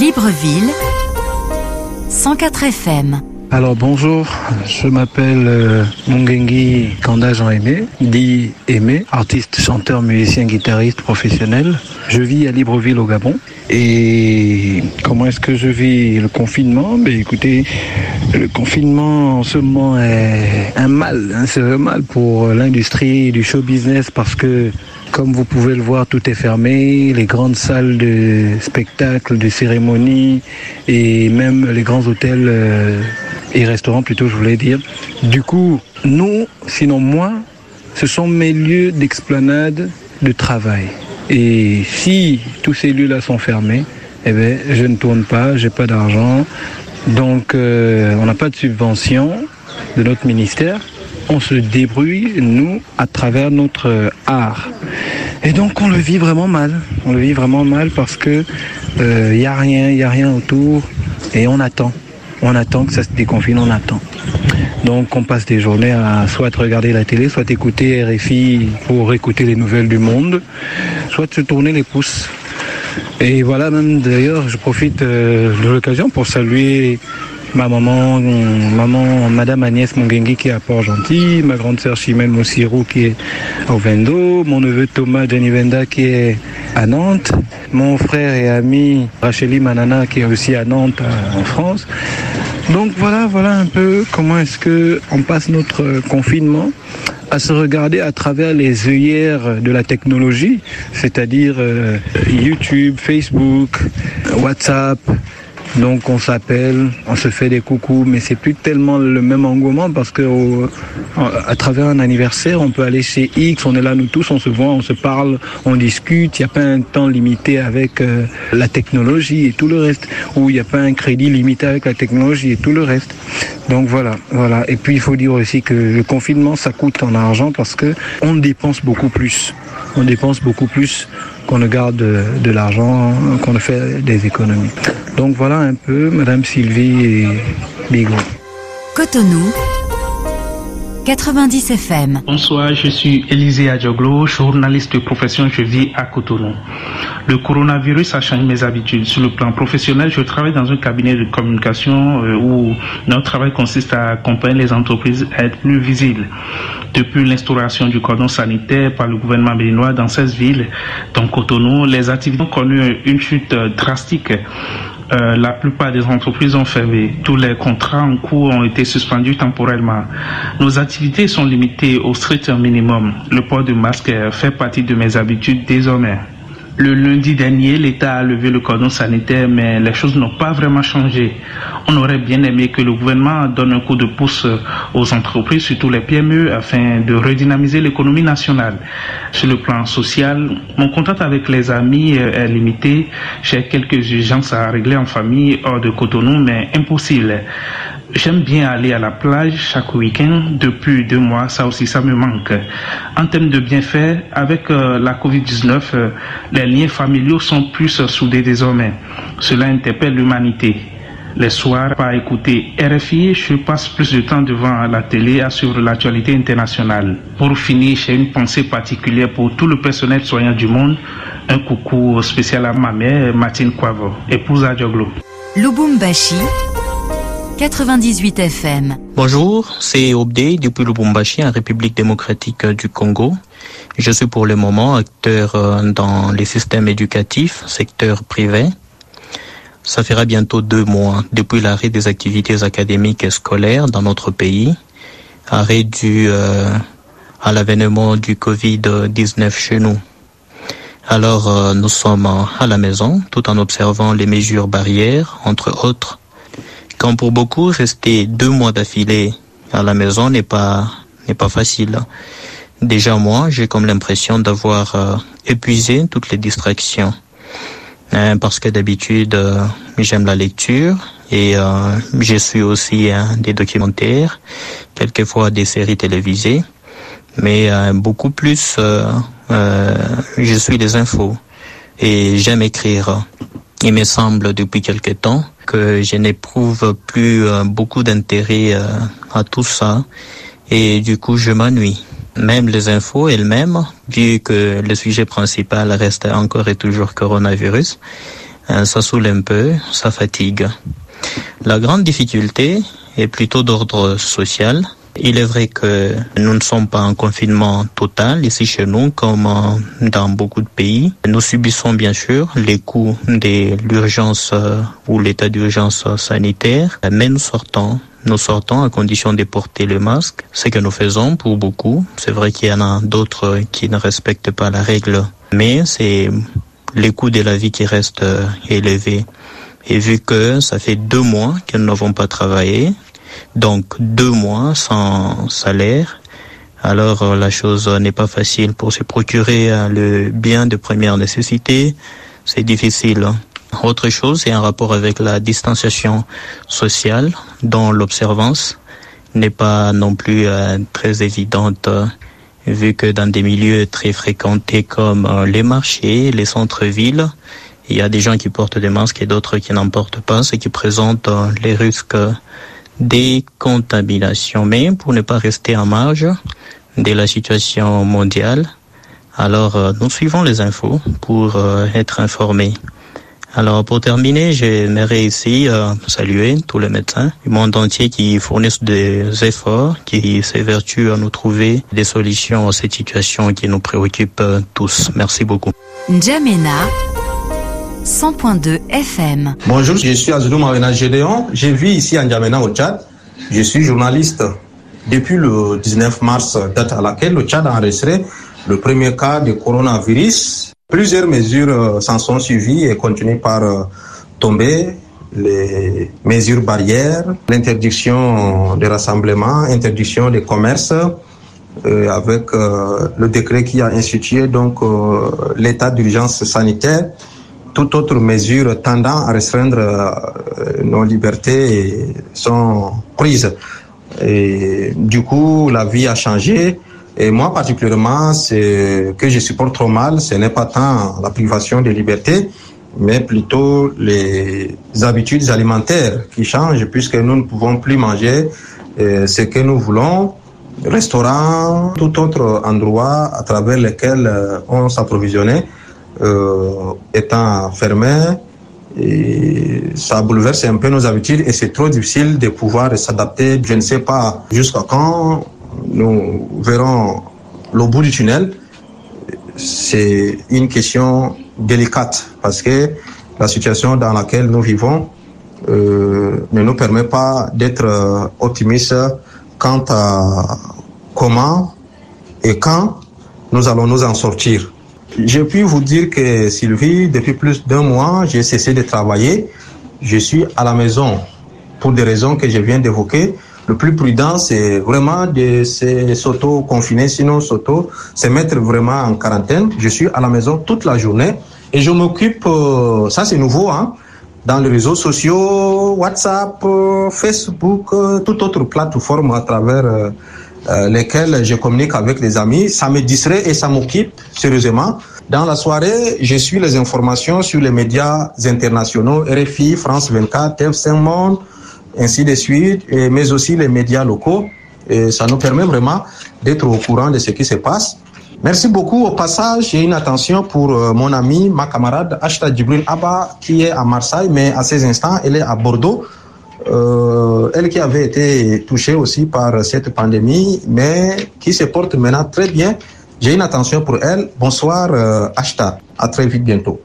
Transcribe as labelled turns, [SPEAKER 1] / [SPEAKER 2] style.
[SPEAKER 1] Libreville, 104 FM.
[SPEAKER 2] Alors bonjour, je m'appelle euh, Mungengi Kanda Jean Aimé, dit Aimé, artiste, chanteur, musicien, guitariste professionnel. Je vis à Libreville au Gabon. Et comment est-ce que je vis le confinement? Ben écoutez, le confinement en ce moment est un mal, hein, c'est un mal pour l'industrie du show business parce que comme vous pouvez le voir, tout est fermé. Les grandes salles de spectacle, de cérémonie et même les grands hôtels euh, et restaurants plutôt, je voulais dire. Du coup, nous, sinon moi, ce sont mes lieux d'explanade de travail. Et si tous ces lieux-là sont fermés, eh bien, je ne tourne pas, j'ai pas d'argent. Donc, euh, on n'a pas de subvention de notre ministère. On se débrouille, nous, à travers notre art. Et donc, on le vit vraiment mal. On le vit vraiment mal parce que il euh, n'y a rien, il n'y a rien autour. Et on attend. On attend que ça se déconfine, on attend. Donc on passe des journées à soit regarder la télé, soit écouter RFI pour écouter les nouvelles du monde, soit se tourner les pouces. Et voilà, même d'ailleurs, je profite euh, de l'occasion pour saluer ma maman, maman, madame Agnès Mongengi qui est à Port-Gentil, ma grande sœur Chimène Moussirou qui est au Vendo, mon neveu Thomas Venda qui est à Nantes, mon frère et ami Racheli Manana qui est aussi à Nantes en France. Donc voilà, voilà un peu comment est-ce que on passe notre confinement à se regarder à travers les œillères de la technologie, c'est-à-dire euh, YouTube, Facebook, WhatsApp, donc on s'appelle, on se fait des coucous, mais c'est plus tellement le même engouement parce que à travers un anniversaire, on peut aller chez X, on est là nous tous, on se voit, on se parle, on discute. Il n'y a pas un temps limité avec euh, la technologie et tout le reste, ou il n'y a pas un crédit limité avec la technologie et tout le reste. Donc voilà, voilà. Et puis il faut dire aussi que le confinement, ça coûte en argent parce que on dépense beaucoup plus. On dépense beaucoup plus qu'on ne garde de, l'argent, qu'on ne fait des économies. Donc voilà un peu Madame Sylvie et Bigot.
[SPEAKER 1] Cotonou. 90 FM.
[SPEAKER 3] Bonsoir, je suis Élisée Adjoglo, journaliste de profession, je vis à Cotonou. Le coronavirus a changé mes habitudes. Sur le plan professionnel, je travaille dans un cabinet de communication euh, où notre travail consiste à accompagner les entreprises à être plus visibles. Depuis l'instauration du cordon sanitaire par le gouvernement béninois dans 16 villes, dont Cotonou, les activités ont connu une chute drastique euh, la plupart des entreprises ont fermé. Tous les contrats en cours ont été suspendus temporairement. Nos activités sont limitées au strict minimum. Le port de masque fait partie de mes habitudes désormais. Le lundi dernier, l'État a levé le cordon sanitaire, mais les choses n'ont pas vraiment changé. On aurait bien aimé que le gouvernement donne un coup de pouce aux entreprises, surtout les PME, afin de redynamiser l'économie nationale. Sur le plan social, mon contact avec les amis est limité. J'ai quelques urgences à régler en famille hors de Cotonou, mais impossible. J'aime bien aller à la plage chaque week-end. Depuis deux mois, ça aussi, ça me manque. En termes de bienfaits, avec euh, la COVID-19, euh, les liens familiaux sont plus soudés désormais. Cela interpelle l'humanité. Les soirs, par écouter RFI, je passe plus de temps devant la télé à suivre l'actualité internationale. Pour finir, j'ai une pensée particulière pour tout le personnel soignant du monde. Un coucou spécial à ma mère, Martine Quavo, épouse à Dioglo.
[SPEAKER 1] Lubumbashi 98 FM.
[SPEAKER 4] Bonjour, c'est Obdé depuis Lubumbashi, en République démocratique du Congo. Je suis pour le moment acteur euh, dans les systèmes éducatifs, secteur privé. Ça fera bientôt deux mois depuis l'arrêt des activités académiques et scolaires dans notre pays, arrêt dû euh, à l'avènement du Covid-19 chez nous. Alors euh, nous sommes à la maison tout en observant les mesures barrières, entre autres quand pour beaucoup, rester deux mois d'affilée à la maison n'est pas n'est pas facile. Déjà moi, j'ai comme l'impression d'avoir euh, épuisé toutes les distractions. Hein, parce que d'habitude, euh, j'aime la lecture et euh, je suis aussi des documentaires, quelquefois des séries télévisées, mais beaucoup plus, je suis des infos et j'aime écrire. Il me semble depuis quelque temps que je n'éprouve plus euh, beaucoup d'intérêt euh, à tout ça et du coup je m'ennuie. Même les infos elles-mêmes, vu que le sujet principal reste encore et toujours coronavirus, ça saoule un peu, ça fatigue. La grande difficulté est plutôt d'ordre social. Il est vrai que nous ne sommes pas en confinement total ici chez nous comme dans beaucoup de pays. Nous subissons bien sûr les coûts de l'urgence ou l'état d'urgence sanitaire, mais nous sortons. Nous sortons à condition de porter le masque, ce que nous faisons pour beaucoup. C'est vrai qu'il y en a d'autres qui ne respectent pas la règle, mais c'est les coûts de la vie qui restent élevés. Et vu que ça fait deux mois que nous n'avons pas travaillé, donc deux mois sans salaire, alors la chose n'est pas facile. Pour se procurer le bien de première nécessité, c'est difficile. Autre chose, c'est un rapport avec la distanciation sociale, dont l'observance n'est pas non plus euh, très évidente, euh, vu que dans des milieux très fréquentés comme euh, les marchés, les centres-villes, il y a des gens qui portent des masques et d'autres qui n'en portent pas, ce qui présente les risques des contaminations. Mais pour ne pas rester en marge de la situation mondiale, alors nous suivons les infos pour être informés. Alors pour terminer, j'aimerais ici euh, saluer tous les médecins du monde entier qui fournissent des efforts, qui s'évertuent à nous trouver des solutions à cette situation qui nous préoccupe tous. Merci beaucoup.
[SPEAKER 1] N'Djamena 100.2 FM.
[SPEAKER 5] Bonjour, je suis Azulou Marina Gédéon. Je vis ici à N'Djamena au Tchad. Je suis journaliste depuis le 19 mars, date à laquelle le Tchad a enregistré le premier cas de coronavirus Plusieurs mesures s'en sont suivies et continuent par tomber. Les mesures barrières, l'interdiction des rassemblements, interdiction des commerces, euh, avec euh, le décret qui a institué donc euh, l'état d'urgence sanitaire, toute autre mesure tendant à restreindre nos libertés sont prises. Et du coup, la vie a changé. Et moi, particulièrement, ce que je supporte trop mal, ce n'est pas tant la privation des libertés, mais plutôt les habitudes alimentaires qui changent, puisque nous ne pouvons plus manger euh, ce que nous voulons, restaurants, tout autre endroit à travers lequel euh, on s'approvisionnait, euh, étant fermé. Et ça bouleverse un peu nos habitudes et c'est trop difficile de pouvoir s'adapter. Je ne sais pas jusqu'à quand nous verrons le bout du tunnel. C'est une question délicate parce que la situation dans laquelle nous vivons euh, ne nous permet pas d'être optimistes quant à comment et quand nous allons nous en sortir. Je puis vous dire que Sylvie, depuis plus d'un mois, j'ai cessé de travailler. Je suis à la maison pour des raisons que je viens d'évoquer le plus prudent, c'est vraiment de s'auto-confiner, sinon s'auto, se mettre vraiment en quarantaine. Je suis à la maison toute la journée et je m'occupe, euh, ça c'est nouveau, hein, dans les réseaux sociaux, WhatsApp, euh, Facebook, euh, toute autre plateforme à travers euh, lesquelles je communique avec les amis. Ça me distrait et ça m'occupe sérieusement. Dans la soirée, je suis les informations sur les médias internationaux, RFI, France 24, TF5 Monde, ainsi de suite, mais aussi les médias locaux. Et ça nous permet vraiment d'être au courant de ce qui se passe. Merci beaucoup. Au passage, j'ai une attention pour euh, mon ami, ma camarade Ashta Djibril Abba, qui est à Marseille, mais à ces instants, elle est à Bordeaux. Euh, elle qui avait été touchée aussi par cette pandémie, mais qui se porte maintenant très bien. J'ai une attention pour elle. Bonsoir, euh, Ashta. À très vite bientôt.